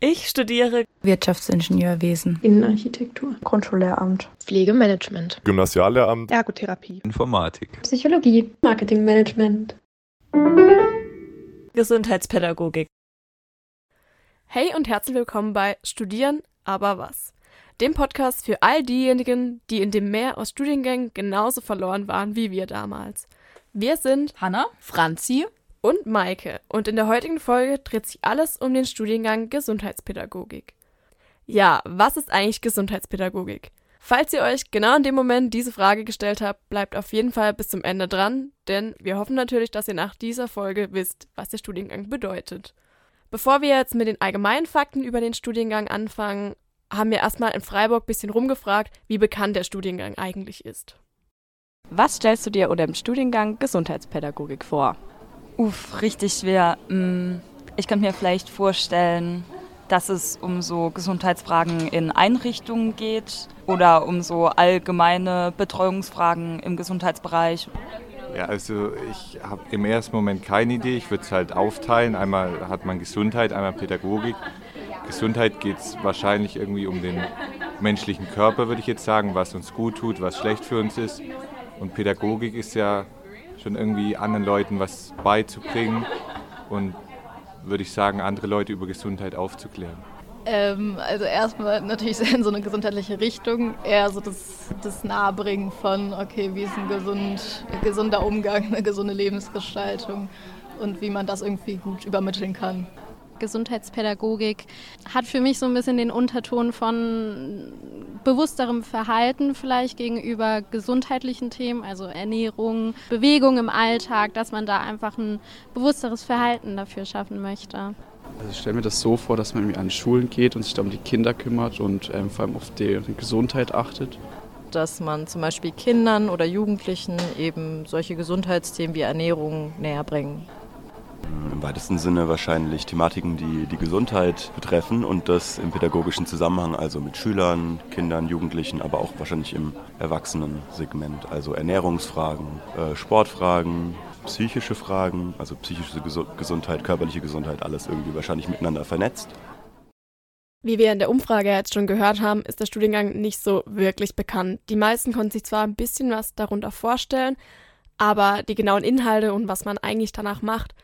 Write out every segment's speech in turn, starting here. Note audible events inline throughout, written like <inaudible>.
Ich studiere Wirtschaftsingenieurwesen, Innenarchitektur, Grundschullehramt, Pflegemanagement, Gymnasiallehramt, Ergotherapie, Informatik, Psychologie, Marketingmanagement, Gesundheitspädagogik. Hey und herzlich willkommen bei Studieren, aber was? Dem Podcast für all diejenigen, die in dem Meer aus Studiengängen genauso verloren waren wie wir damals. Wir sind Hanna, Franzi und Maike und in der heutigen Folge dreht sich alles um den Studiengang Gesundheitspädagogik. Ja, was ist eigentlich Gesundheitspädagogik? Falls ihr euch genau in dem Moment diese Frage gestellt habt, bleibt auf jeden Fall bis zum Ende dran, denn wir hoffen natürlich, dass ihr nach dieser Folge wisst, was der Studiengang bedeutet. Bevor wir jetzt mit den allgemeinen Fakten über den Studiengang anfangen, haben wir erstmal in Freiburg ein bisschen rumgefragt, wie bekannt der Studiengang eigentlich ist. Was stellst du dir unter dem Studiengang Gesundheitspädagogik vor? Uff, richtig schwer. Mm, ich könnte mir vielleicht vorstellen, dass es um so Gesundheitsfragen in Einrichtungen geht oder um so allgemeine Betreuungsfragen im Gesundheitsbereich. Ja, also ich habe im ersten Moment keine Idee. Ich würde es halt aufteilen. Einmal hat man Gesundheit, einmal Pädagogik. Gesundheit geht es wahrscheinlich irgendwie um den menschlichen Körper, würde ich jetzt sagen, was uns gut tut, was schlecht für uns ist. Und Pädagogik ist ja schon irgendwie anderen Leuten was beizubringen und würde ich sagen, andere Leute über Gesundheit aufzuklären. Ähm, also erstmal natürlich <laughs> in so eine gesundheitliche Richtung, eher so das, das Nahebringen von, okay, wie ist ein gesund, gesunder Umgang, eine gesunde Lebensgestaltung und wie man das irgendwie gut übermitteln kann. Gesundheitspädagogik hat für mich so ein bisschen den Unterton von bewussterem Verhalten vielleicht gegenüber gesundheitlichen Themen, also Ernährung, Bewegung im Alltag, dass man da einfach ein bewussteres Verhalten dafür schaffen möchte. Also ich stelle mir das so vor, dass man irgendwie an Schulen geht und sich da um die Kinder kümmert und ähm, vor allem auf deren Gesundheit achtet. Dass man zum Beispiel Kindern oder Jugendlichen eben solche Gesundheitsthemen wie Ernährung näher bringen. Im weitesten Sinne wahrscheinlich Thematiken, die die Gesundheit betreffen und das im pädagogischen Zusammenhang, also mit Schülern, Kindern, Jugendlichen, aber auch wahrscheinlich im Erwachsenensegment, also Ernährungsfragen, äh, Sportfragen, psychische Fragen, also psychische Gesundheit, körperliche Gesundheit, alles irgendwie wahrscheinlich miteinander vernetzt. Wie wir in der Umfrage jetzt schon gehört haben, ist der Studiengang nicht so wirklich bekannt. Die meisten konnten sich zwar ein bisschen was darunter vorstellen, aber die genauen Inhalte und was man eigentlich danach macht,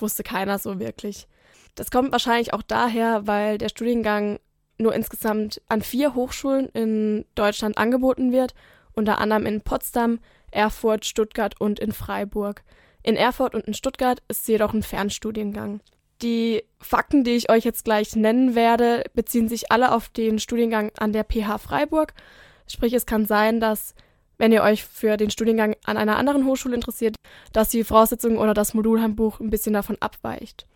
wusste keiner so wirklich. Das kommt wahrscheinlich auch daher, weil der Studiengang nur insgesamt an vier Hochschulen in Deutschland angeboten wird, unter anderem in Potsdam, Erfurt, Stuttgart und in Freiburg. In Erfurt und in Stuttgart ist jedoch ein Fernstudiengang. Die Fakten, die ich euch jetzt gleich nennen werde, beziehen sich alle auf den Studiengang an der PH Freiburg. Sprich, es kann sein, dass wenn ihr euch für den Studiengang an einer anderen Hochschule interessiert, dass die Voraussetzungen oder das Modulhandbuch ein bisschen davon abweicht.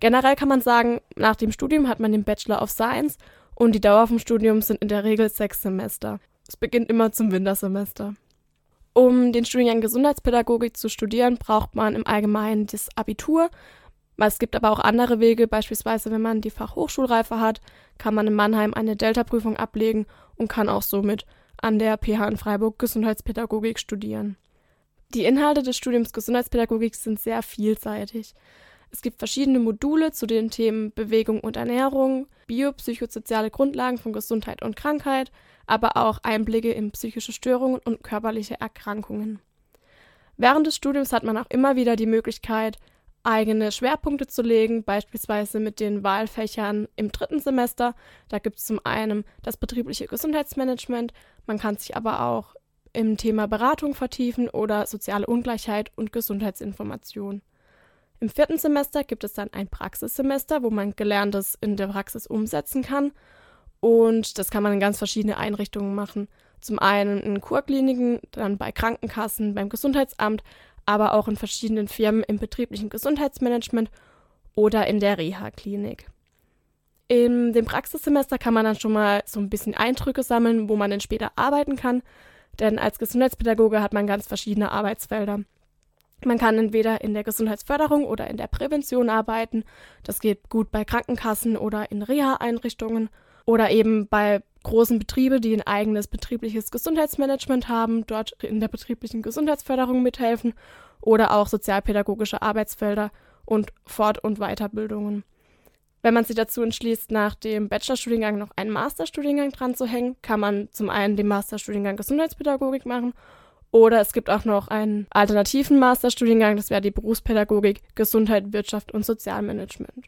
Generell kann man sagen, nach dem Studium hat man den Bachelor of Science und die Dauer vom Studium sind in der Regel sechs Semester. Es beginnt immer zum Wintersemester. Um den Studiengang Gesundheitspädagogik zu studieren, braucht man im Allgemeinen das Abitur. Es gibt aber auch andere Wege, beispielsweise wenn man die Fachhochschulreife hat, kann man in Mannheim eine Delta-Prüfung ablegen und kann auch somit an der PH in Freiburg Gesundheitspädagogik studieren. Die Inhalte des Studiums Gesundheitspädagogik sind sehr vielseitig. Es gibt verschiedene Module zu den Themen Bewegung und Ernährung, biopsychosoziale Grundlagen von Gesundheit und Krankheit, aber auch Einblicke in psychische Störungen und körperliche Erkrankungen. Während des Studiums hat man auch immer wieder die Möglichkeit, eigene Schwerpunkte zu legen, beispielsweise mit den Wahlfächern im dritten Semester. Da gibt es zum einen das betriebliche Gesundheitsmanagement, man kann sich aber auch im Thema Beratung vertiefen oder soziale Ungleichheit und Gesundheitsinformation. Im vierten Semester gibt es dann ein Praxissemester, wo man Gelerntes in der Praxis umsetzen kann. Und das kann man in ganz verschiedene Einrichtungen machen. Zum einen in Kurkliniken, dann bei Krankenkassen, beim Gesundheitsamt, aber auch in verschiedenen Firmen im betrieblichen Gesundheitsmanagement oder in der Reha-Klinik. In dem Praxissemester kann man dann schon mal so ein bisschen Eindrücke sammeln, wo man dann später arbeiten kann. Denn als Gesundheitspädagoge hat man ganz verschiedene Arbeitsfelder. Man kann entweder in der Gesundheitsförderung oder in der Prävention arbeiten. Das geht gut bei Krankenkassen oder in Reha-Einrichtungen oder eben bei großen Betrieben, die ein eigenes betriebliches Gesundheitsmanagement haben, dort in der betrieblichen Gesundheitsförderung mithelfen oder auch sozialpädagogische Arbeitsfelder und Fort- und Weiterbildungen. Wenn man sich dazu entschließt, nach dem Bachelorstudiengang noch einen Masterstudiengang dran zu hängen, kann man zum einen den Masterstudiengang Gesundheitspädagogik machen oder es gibt auch noch einen alternativen Masterstudiengang, das wäre die Berufspädagogik, Gesundheit, Wirtschaft und Sozialmanagement.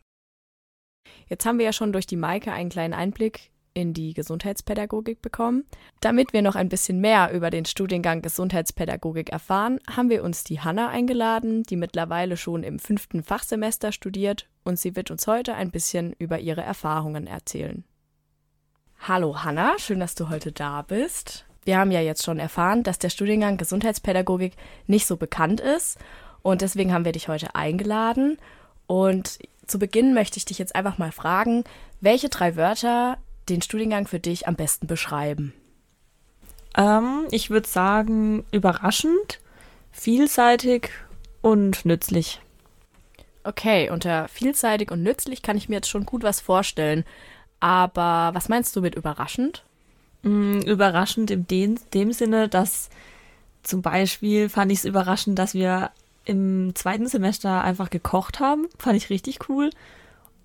Jetzt haben wir ja schon durch die Maike einen kleinen Einblick in die Gesundheitspädagogik bekommen. Damit wir noch ein bisschen mehr über den Studiengang Gesundheitspädagogik erfahren, haben wir uns die Hanna eingeladen, die mittlerweile schon im fünften Fachsemester studiert und sie wird uns heute ein bisschen über ihre Erfahrungen erzählen. Hallo Hanna, schön, dass du heute da bist. Wir haben ja jetzt schon erfahren, dass der Studiengang Gesundheitspädagogik nicht so bekannt ist und deswegen haben wir dich heute eingeladen. Und zu Beginn möchte ich dich jetzt einfach mal fragen, welche drei Wörter den Studiengang für dich am besten beschreiben? Ähm, ich würde sagen, überraschend, vielseitig und nützlich. Okay, unter vielseitig und nützlich kann ich mir jetzt schon gut was vorstellen. Aber was meinst du mit überraschend? Mm, überraschend in dem, dem Sinne, dass zum Beispiel fand ich es überraschend, dass wir im zweiten Semester einfach gekocht haben. Fand ich richtig cool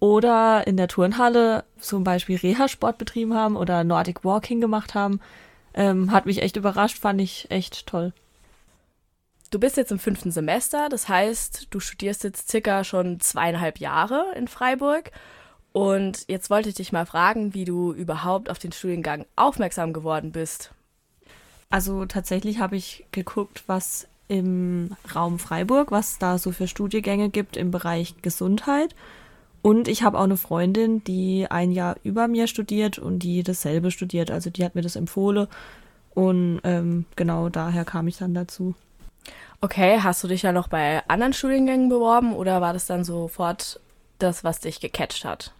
oder in der Turnhalle zum Beispiel Reha-Sport betrieben haben oder Nordic Walking gemacht haben. Ähm, hat mich echt überrascht, fand ich echt toll. Du bist jetzt im fünften Semester, das heißt, du studierst jetzt circa schon zweieinhalb Jahre in Freiburg. Und jetzt wollte ich dich mal fragen, wie du überhaupt auf den Studiengang aufmerksam geworden bist. Also tatsächlich habe ich geguckt, was im Raum Freiburg, was da so für Studiengänge gibt im Bereich Gesundheit. Und ich habe auch eine Freundin, die ein Jahr über mir studiert und die dasselbe studiert. Also die hat mir das empfohlen. Und ähm, genau daher kam ich dann dazu. Okay, hast du dich ja noch bei anderen Studiengängen beworben oder war das dann sofort das, was dich gecatcht hat?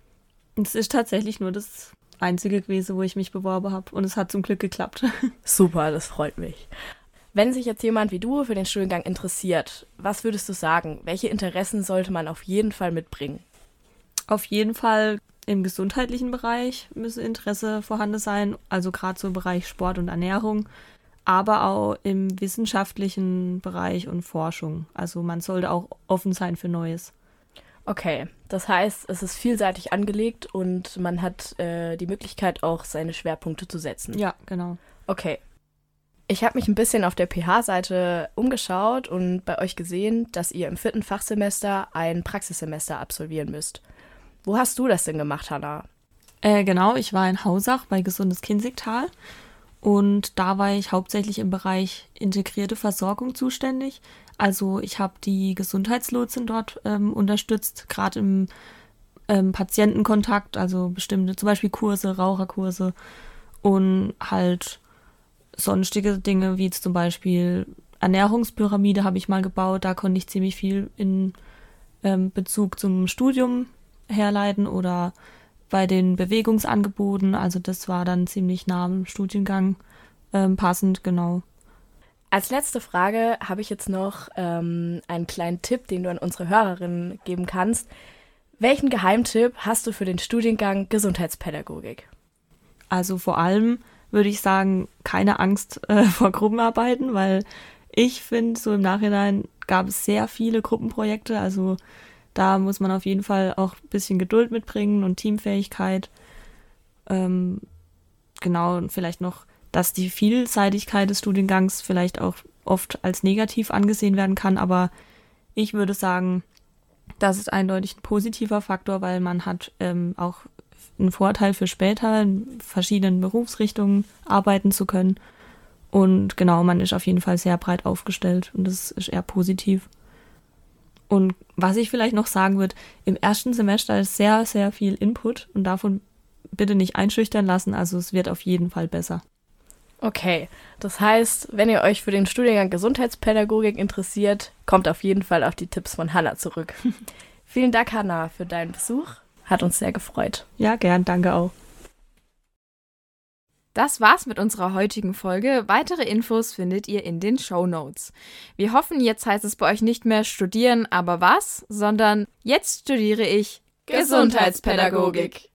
Es ist tatsächlich nur das einzige gewesen, wo ich mich beworben habe. Und es hat zum Glück geklappt. <laughs> Super, das freut mich. Wenn sich jetzt jemand wie du für den Studiengang interessiert, was würdest du sagen? Welche Interessen sollte man auf jeden Fall mitbringen? Auf jeden Fall im gesundheitlichen Bereich müsse Interesse vorhanden sein, also gerade so im Bereich Sport und Ernährung, aber auch im wissenschaftlichen Bereich und Forschung. Also man sollte auch offen sein für Neues. Okay, das heißt, es ist vielseitig angelegt und man hat äh, die Möglichkeit auch seine Schwerpunkte zu setzen. Ja, genau. Okay. Ich habe mich ein bisschen auf der PH-Seite umgeschaut und bei euch gesehen, dass ihr im vierten Fachsemester ein Praxissemester absolvieren müsst. Wo hast du das denn gemacht, Hanna? Äh, genau, ich war in Hausach bei Gesundes Kinzigtal und da war ich hauptsächlich im Bereich integrierte Versorgung zuständig. Also ich habe die Gesundheitslotsen dort ähm, unterstützt, gerade im ähm, Patientenkontakt, also bestimmte zum Beispiel Kurse, Raucherkurse und halt sonstige Dinge wie zum Beispiel Ernährungspyramide habe ich mal gebaut. Da konnte ich ziemlich viel in ähm, Bezug zum Studium herleiten oder bei den Bewegungsangeboten. Also das war dann ziemlich nah am Studiengang ähm, passend, genau. Als letzte Frage habe ich jetzt noch ähm, einen kleinen Tipp, den du an unsere Hörerinnen geben kannst. Welchen Geheimtipp hast du für den Studiengang Gesundheitspädagogik? Also vor allem würde ich sagen, keine Angst <laughs> äh, vor Gruppenarbeiten, weil ich finde, so im Nachhinein gab es sehr viele Gruppenprojekte. Also da muss man auf jeden Fall auch ein bisschen Geduld mitbringen und Teamfähigkeit. Ähm, genau, und vielleicht noch, dass die Vielseitigkeit des Studiengangs vielleicht auch oft als negativ angesehen werden kann, aber ich würde sagen, das ist eindeutig ein positiver Faktor, weil man hat ähm, auch einen Vorteil für später in verschiedenen Berufsrichtungen arbeiten zu können. Und genau, man ist auf jeden Fall sehr breit aufgestellt und das ist eher positiv. Und was ich vielleicht noch sagen würde, im ersten Semester ist sehr, sehr viel Input und davon bitte nicht einschüchtern lassen. Also es wird auf jeden Fall besser. Okay, das heißt, wenn ihr euch für den Studiengang Gesundheitspädagogik interessiert, kommt auf jeden Fall auf die Tipps von Hanna zurück. <laughs> Vielen Dank, Hanna, für deinen Besuch. Hat uns sehr gefreut. Ja, gern, danke auch. Das war's mit unserer heutigen Folge. Weitere Infos findet ihr in den Show Notes. Wir hoffen, jetzt heißt es bei euch nicht mehr studieren, aber was, sondern jetzt studiere ich Gesundheitspädagogik.